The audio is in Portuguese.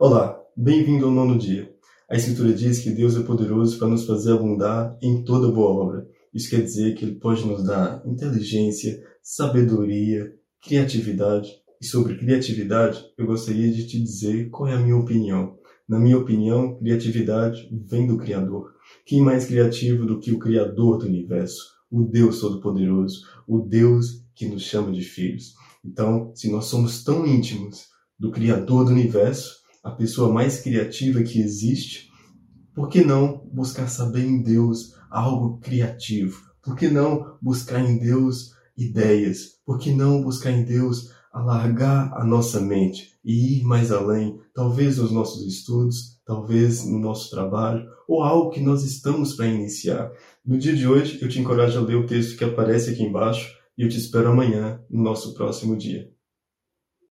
Olá, bem-vindo ao nono dia. A Escritura diz que Deus é poderoso para nos fazer abundar em toda boa obra. Isso quer dizer que Ele pode nos dar inteligência, sabedoria, criatividade. E sobre criatividade, eu gostaria de te dizer qual é a minha opinião. Na minha opinião, criatividade vem do Criador. Quem mais criativo do que o Criador do universo? O Deus Todo-Poderoso, o Deus que nos chama de filhos. Então, se nós somos tão íntimos do Criador do universo, a pessoa mais criativa que existe, por que não buscar saber em Deus algo criativo? Por que não buscar em Deus ideias? Por que não buscar em Deus alargar a nossa mente e ir mais além, talvez nos nossos estudos, talvez no nosso trabalho, ou algo que nós estamos para iniciar? No dia de hoje, eu te encorajo a ler o texto que aparece aqui embaixo e eu te espero amanhã no nosso próximo dia.